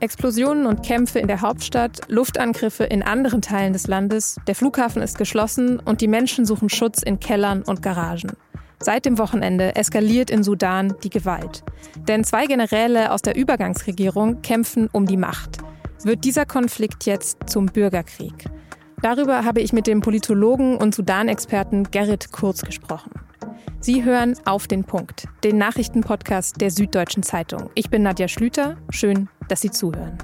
Explosionen und Kämpfe in der Hauptstadt, Luftangriffe in anderen Teilen des Landes, der Flughafen ist geschlossen und die Menschen suchen Schutz in Kellern und Garagen. Seit dem Wochenende eskaliert in Sudan die Gewalt. Denn zwei Generäle aus der Übergangsregierung kämpfen um die Macht. Wird dieser Konflikt jetzt zum Bürgerkrieg? Darüber habe ich mit dem Politologen und Sudan-Experten Gerrit Kurz gesprochen. Sie hören auf den Punkt, den Nachrichtenpodcast der Süddeutschen Zeitung. Ich bin Nadja Schlüter. Schön, dass Sie zuhören.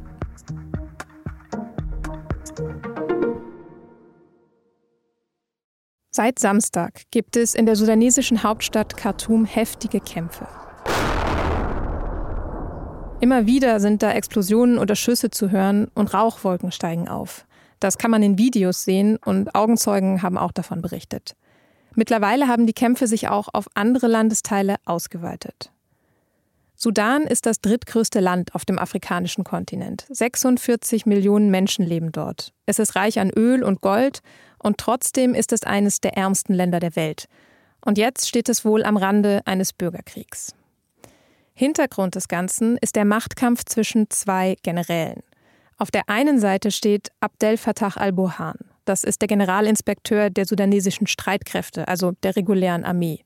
Seit Samstag gibt es in der sudanesischen Hauptstadt Khartoum heftige Kämpfe. Immer wieder sind da Explosionen oder Schüsse zu hören und Rauchwolken steigen auf. Das kann man in Videos sehen und Augenzeugen haben auch davon berichtet. Mittlerweile haben die Kämpfe sich auch auf andere Landesteile ausgeweitet. Sudan ist das drittgrößte Land auf dem afrikanischen Kontinent. 46 Millionen Menschen leben dort. Es ist reich an Öl und Gold und trotzdem ist es eines der ärmsten Länder der Welt. Und jetzt steht es wohl am Rande eines Bürgerkriegs. Hintergrund des Ganzen ist der Machtkampf zwischen zwei Generälen. Auf der einen Seite steht Abdel Fattah al-Burhan. Das ist der Generalinspekteur der sudanesischen Streitkräfte, also der regulären Armee.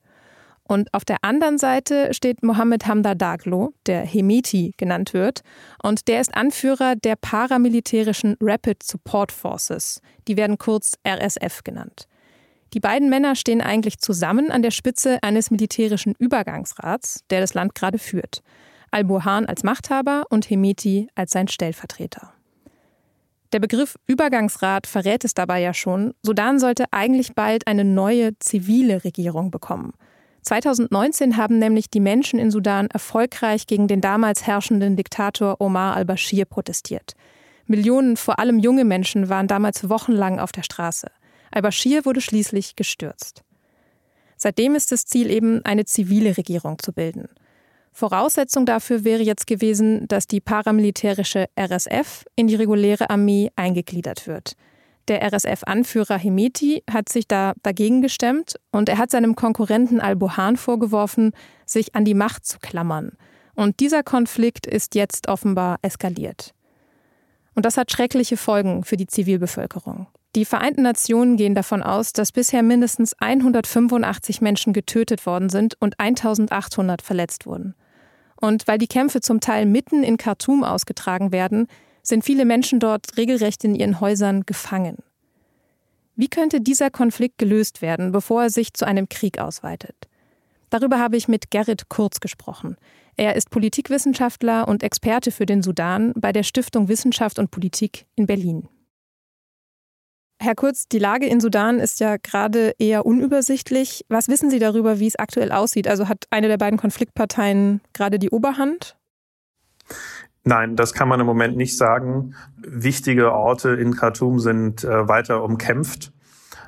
Und auf der anderen Seite steht Mohammed Hamda Daglo, der Hemeti genannt wird, und der ist Anführer der paramilitärischen Rapid Support Forces. Die werden kurz RSF genannt. Die beiden Männer stehen eigentlich zusammen an der Spitze eines militärischen Übergangsrats, der das Land gerade führt. Al-Burhan als Machthaber und Hemeti als sein Stellvertreter. Der Begriff Übergangsrat verrät es dabei ja schon. Sudan sollte eigentlich bald eine neue zivile Regierung bekommen. 2019 haben nämlich die Menschen in Sudan erfolgreich gegen den damals herrschenden Diktator Omar al-Bashir protestiert. Millionen, vor allem junge Menschen, waren damals wochenlang auf der Straße. Al-Bashir wurde schließlich gestürzt. Seitdem ist das Ziel eben, eine zivile Regierung zu bilden. Voraussetzung dafür wäre jetzt gewesen, dass die paramilitärische RSF in die reguläre Armee eingegliedert wird. Der RSF-Anführer Hemeti hat sich da dagegen gestemmt und er hat seinem Konkurrenten Al-Burhan vorgeworfen, sich an die Macht zu klammern. Und dieser Konflikt ist jetzt offenbar eskaliert. Und das hat schreckliche Folgen für die Zivilbevölkerung. Die Vereinten Nationen gehen davon aus, dass bisher mindestens 185 Menschen getötet worden sind und 1800 verletzt wurden. Und weil die Kämpfe zum Teil mitten in Khartoum ausgetragen werden, sind viele Menschen dort regelrecht in ihren Häusern gefangen. Wie könnte dieser Konflikt gelöst werden, bevor er sich zu einem Krieg ausweitet? Darüber habe ich mit Gerrit Kurz gesprochen. Er ist Politikwissenschaftler und Experte für den Sudan bei der Stiftung Wissenschaft und Politik in Berlin. Herr Kurz, die Lage in Sudan ist ja gerade eher unübersichtlich. Was wissen Sie darüber, wie es aktuell aussieht? Also hat eine der beiden Konfliktparteien gerade die Oberhand? Nein, das kann man im Moment nicht sagen. Wichtige Orte in Khartoum sind äh, weiter umkämpft.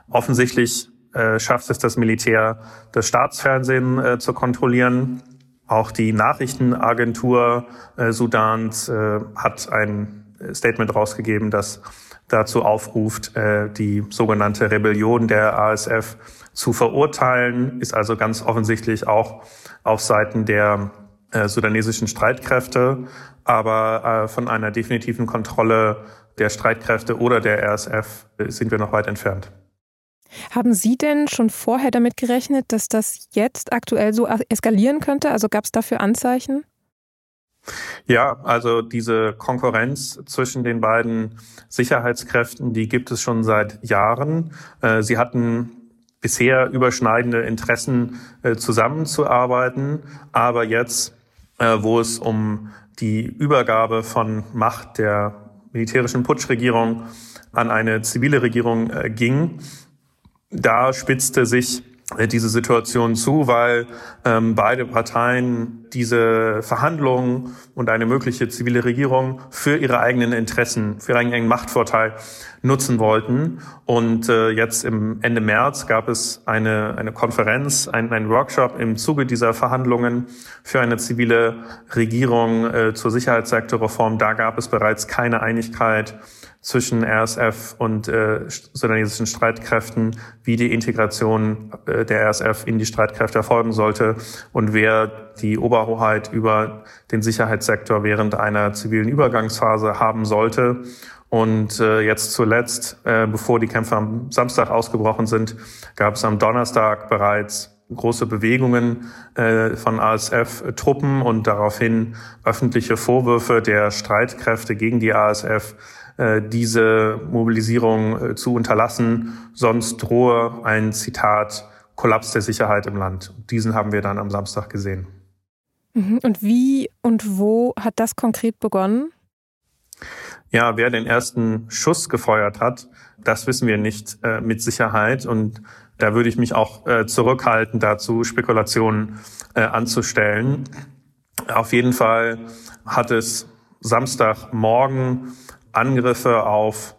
Offensichtlich äh, schafft es das Militär, das Staatsfernsehen äh, zu kontrollieren. Auch die Nachrichtenagentur äh, Sudans äh, hat ein Statement rausgegeben, das dazu aufruft, äh, die sogenannte Rebellion der ASF zu verurteilen, ist also ganz offensichtlich auch auf Seiten der äh, sudanesischen Streitkräfte, aber äh, von einer definitiven Kontrolle der Streitkräfte oder der RSF sind wir noch weit entfernt. Haben Sie denn schon vorher damit gerechnet, dass das jetzt aktuell so eskalieren könnte? Also gab es dafür Anzeichen? Ja, also diese Konkurrenz zwischen den beiden Sicherheitskräften, die gibt es schon seit Jahren. Äh, sie hatten bisher überschneidende Interessen äh, zusammenzuarbeiten, aber jetzt, äh, wo es um die Übergabe von Macht der militärischen Putschregierung an eine zivile Regierung ging, da spitzte sich diese Situation zu, weil ähm, beide Parteien diese Verhandlungen und eine mögliche zivile Regierung für ihre eigenen Interessen, für ihren eigenen Machtvorteil nutzen wollten. Und äh, jetzt im Ende März gab es eine, eine Konferenz, ein, ein Workshop im Zuge dieser Verhandlungen für eine zivile Regierung äh, zur Sicherheitssektorreform. Da gab es bereits keine Einigkeit zwischen RSF und äh, sudanesischen Streitkräften, wie die Integration äh, der RSF in die Streitkräfte erfolgen sollte und wer die Oberhoheit über den Sicherheitssektor während einer zivilen Übergangsphase haben sollte. Und äh, jetzt zuletzt, äh, bevor die Kämpfe am Samstag ausgebrochen sind, gab es am Donnerstag bereits große Bewegungen äh, von ASF-Truppen und daraufhin öffentliche Vorwürfe der Streitkräfte gegen die ASF, diese Mobilisierung äh, zu unterlassen. Sonst drohe ein Zitat Kollaps der Sicherheit im Land. Diesen haben wir dann am Samstag gesehen. Mhm. Und wie und wo hat das konkret begonnen? Ja, wer den ersten Schuss gefeuert hat, das wissen wir nicht äh, mit Sicherheit. Und da würde ich mich auch äh, zurückhalten, dazu Spekulationen äh, anzustellen. Auf jeden Fall hat es Samstagmorgen Angriffe auf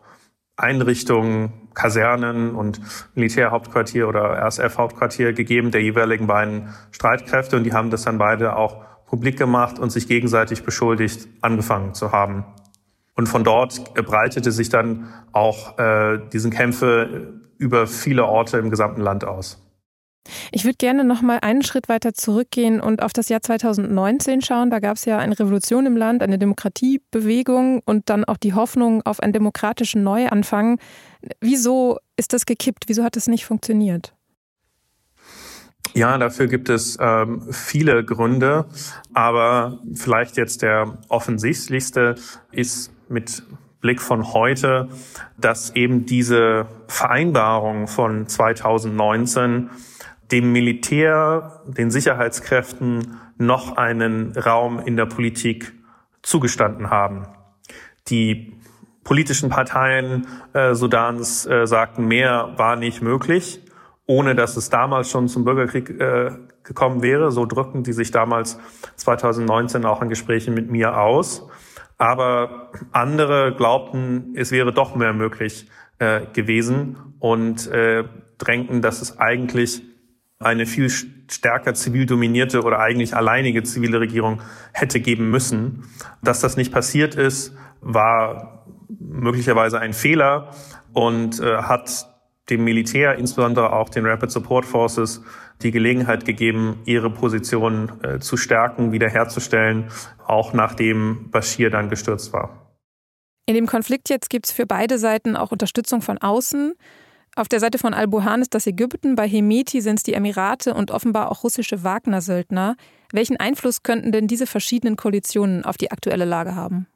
Einrichtungen, Kasernen und Militärhauptquartier oder RSF-Hauptquartier gegeben der jeweiligen beiden Streitkräfte und die haben das dann beide auch publik gemacht und sich gegenseitig beschuldigt, angefangen zu haben. Und von dort breitete sich dann auch äh, diesen Kämpfe über viele Orte im gesamten Land aus. Ich würde gerne noch mal einen Schritt weiter zurückgehen und auf das Jahr 2019 schauen. Da gab es ja eine Revolution im Land, eine Demokratiebewegung und dann auch die Hoffnung auf einen demokratischen Neuanfang. Wieso ist das gekippt? Wieso hat es nicht funktioniert? Ja, dafür gibt es ähm, viele Gründe, aber vielleicht jetzt der offensichtlichste ist mit Blick von heute, dass eben diese Vereinbarung von 2019 dem Militär, den Sicherheitskräften noch einen Raum in der Politik zugestanden haben. Die politischen Parteien äh, Sudans äh, sagten, mehr war nicht möglich, ohne dass es damals schon zum Bürgerkrieg äh, gekommen wäre. So drückten die sich damals 2019 auch in Gesprächen mit mir aus. Aber andere glaubten, es wäre doch mehr möglich äh, gewesen und äh, drängten, dass es eigentlich eine viel stärker zivil dominierte oder eigentlich alleinige zivile Regierung hätte geben müssen. Dass das nicht passiert ist, war möglicherweise ein Fehler und äh, hat dem Militär, insbesondere auch den Rapid Support Forces, die Gelegenheit gegeben, ihre Position äh, zu stärken, wiederherzustellen, auch nachdem Bashir dann gestürzt war. In dem Konflikt jetzt gibt es für beide Seiten auch Unterstützung von außen. Auf der Seite von Al-Burhan ist das Ägypten, bei Hemeti sind es die Emirate und offenbar auch russische Wagner-Söldner. Welchen Einfluss könnten denn diese verschiedenen Koalitionen auf die aktuelle Lage haben?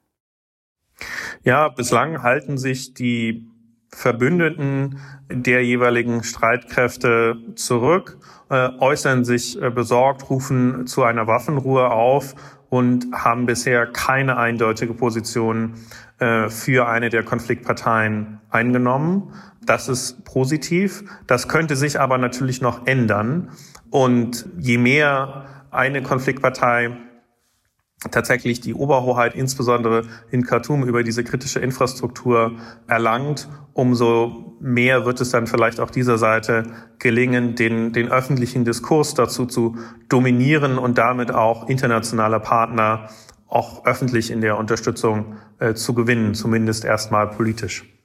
Ja, bislang halten sich die Verbündeten der jeweiligen Streitkräfte zurück, äh, äußern sich äh, besorgt, rufen zu einer Waffenruhe auf und haben bisher keine eindeutige Position äh, für eine der Konfliktparteien eingenommen. Das ist positiv. Das könnte sich aber natürlich noch ändern. Und je mehr eine Konfliktpartei tatsächlich die Oberhoheit insbesondere in Khartoum über diese kritische Infrastruktur erlangt, umso mehr wird es dann vielleicht auch dieser Seite gelingen, den, den öffentlichen Diskurs dazu zu dominieren und damit auch internationale Partner auch öffentlich in der Unterstützung äh, zu gewinnen, zumindest erstmal politisch.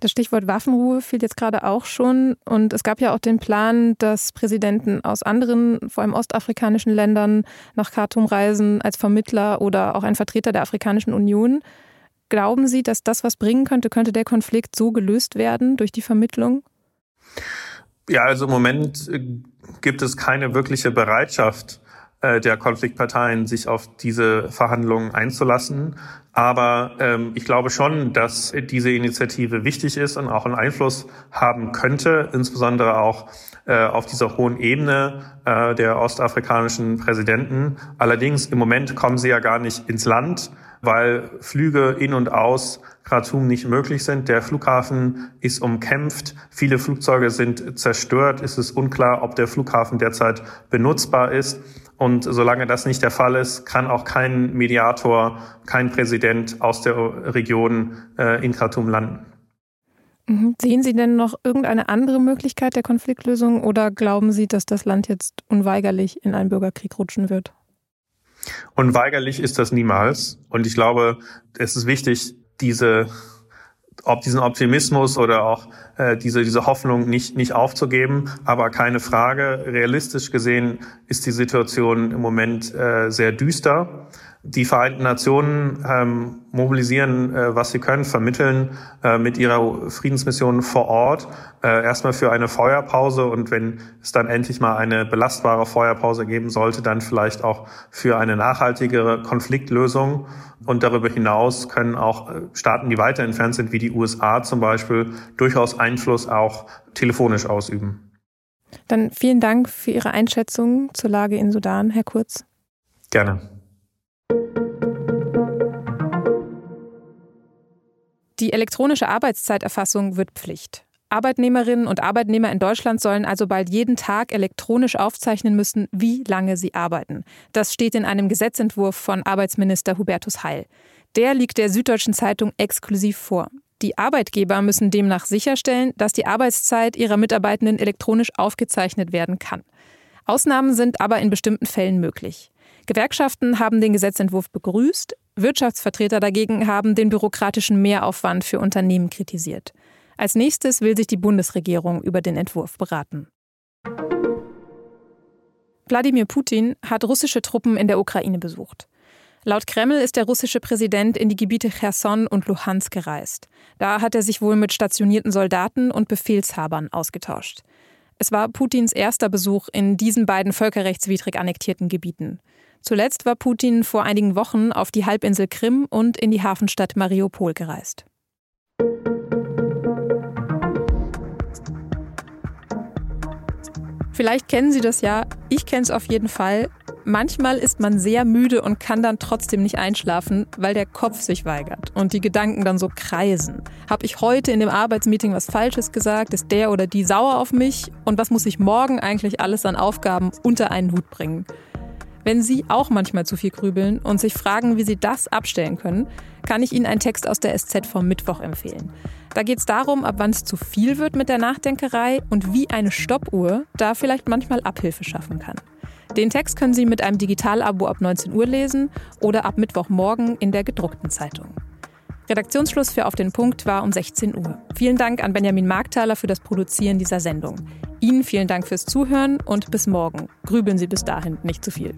Das Stichwort Waffenruhe fiel jetzt gerade auch schon. Und es gab ja auch den Plan, dass Präsidenten aus anderen, vor allem ostafrikanischen Ländern nach Khartoum reisen als Vermittler oder auch ein Vertreter der Afrikanischen Union. Glauben Sie, dass das was bringen könnte? Könnte der Konflikt so gelöst werden durch die Vermittlung? Ja, also im Moment äh, gibt es keine wirkliche Bereitschaft der Konfliktparteien, sich auf diese Verhandlungen einzulassen. Aber ähm, ich glaube schon, dass diese Initiative wichtig ist und auch einen Einfluss haben könnte, insbesondere auch äh, auf dieser hohen Ebene äh, der ostafrikanischen Präsidenten. Allerdings im Moment kommen sie ja gar nicht ins Land, weil Flüge in und aus Khartoum nicht möglich sind. Der Flughafen ist umkämpft. Viele Flugzeuge sind zerstört. Es ist unklar, ob der Flughafen derzeit benutzbar ist. Und solange das nicht der Fall ist, kann auch kein Mediator, kein Präsident aus der Region äh, in Khartoum landen. Mhm. Sehen Sie denn noch irgendeine andere Möglichkeit der Konfliktlösung oder glauben Sie, dass das Land jetzt unweigerlich in einen Bürgerkrieg rutschen wird? Unweigerlich ist das niemals. Und ich glaube, es ist wichtig, diese ob diesen Optimismus oder auch äh, diese, diese Hoffnung nicht, nicht aufzugeben. Aber keine Frage, realistisch gesehen ist die Situation im Moment äh, sehr düster. Die Vereinten Nationen ähm, mobilisieren, äh, was sie können, vermitteln äh, mit ihrer Friedensmission vor Ort äh, erstmal für eine Feuerpause und wenn es dann endlich mal eine belastbare Feuerpause geben sollte, dann vielleicht auch für eine nachhaltigere Konfliktlösung. Und darüber hinaus können auch äh, Staaten, die weiter entfernt sind, wie die USA zum Beispiel, durchaus Einfluss auch telefonisch ausüben. Dann vielen Dank für Ihre Einschätzung zur Lage in Sudan, Herr Kurz. Gerne. Die elektronische Arbeitszeiterfassung wird Pflicht. Arbeitnehmerinnen und Arbeitnehmer in Deutschland sollen also bald jeden Tag elektronisch aufzeichnen müssen, wie lange sie arbeiten. Das steht in einem Gesetzentwurf von Arbeitsminister Hubertus Heil. Der liegt der Süddeutschen Zeitung exklusiv vor. Die Arbeitgeber müssen demnach sicherstellen, dass die Arbeitszeit ihrer Mitarbeitenden elektronisch aufgezeichnet werden kann. Ausnahmen sind aber in bestimmten Fällen möglich. Gewerkschaften haben den Gesetzentwurf begrüßt, Wirtschaftsvertreter dagegen haben den bürokratischen Mehraufwand für Unternehmen kritisiert. Als nächstes will sich die Bundesregierung über den Entwurf beraten. Wladimir Putin hat russische Truppen in der Ukraine besucht. Laut Kreml ist der russische Präsident in die Gebiete Cherson und Luhansk gereist. Da hat er sich wohl mit stationierten Soldaten und Befehlshabern ausgetauscht. Es war Putins erster Besuch in diesen beiden völkerrechtswidrig annektierten Gebieten. Zuletzt war Putin vor einigen Wochen auf die Halbinsel Krim und in die Hafenstadt Mariupol gereist. Vielleicht kennen Sie das ja, ich kenne es auf jeden Fall. Manchmal ist man sehr müde und kann dann trotzdem nicht einschlafen, weil der Kopf sich weigert und die Gedanken dann so kreisen. Habe ich heute in dem Arbeitsmeeting was Falsches gesagt? Ist der oder die sauer auf mich? Und was muss ich morgen eigentlich alles an Aufgaben unter einen Hut bringen? Wenn Sie auch manchmal zu viel grübeln und sich fragen, wie Sie das abstellen können, kann ich Ihnen einen Text aus der SZ vom Mittwoch empfehlen. Da geht es darum, ab wann es zu viel wird mit der Nachdenkerei und wie eine Stoppuhr da vielleicht manchmal Abhilfe schaffen kann. Den Text können Sie mit einem Digitalabo ab 19 Uhr lesen oder ab Mittwochmorgen in der gedruckten Zeitung. Redaktionsschluss für Auf den Punkt war um 16 Uhr. Vielen Dank an Benjamin Markthaler für das Produzieren dieser Sendung. Ihnen vielen Dank fürs Zuhören und bis morgen. Grübeln Sie bis dahin nicht zu viel.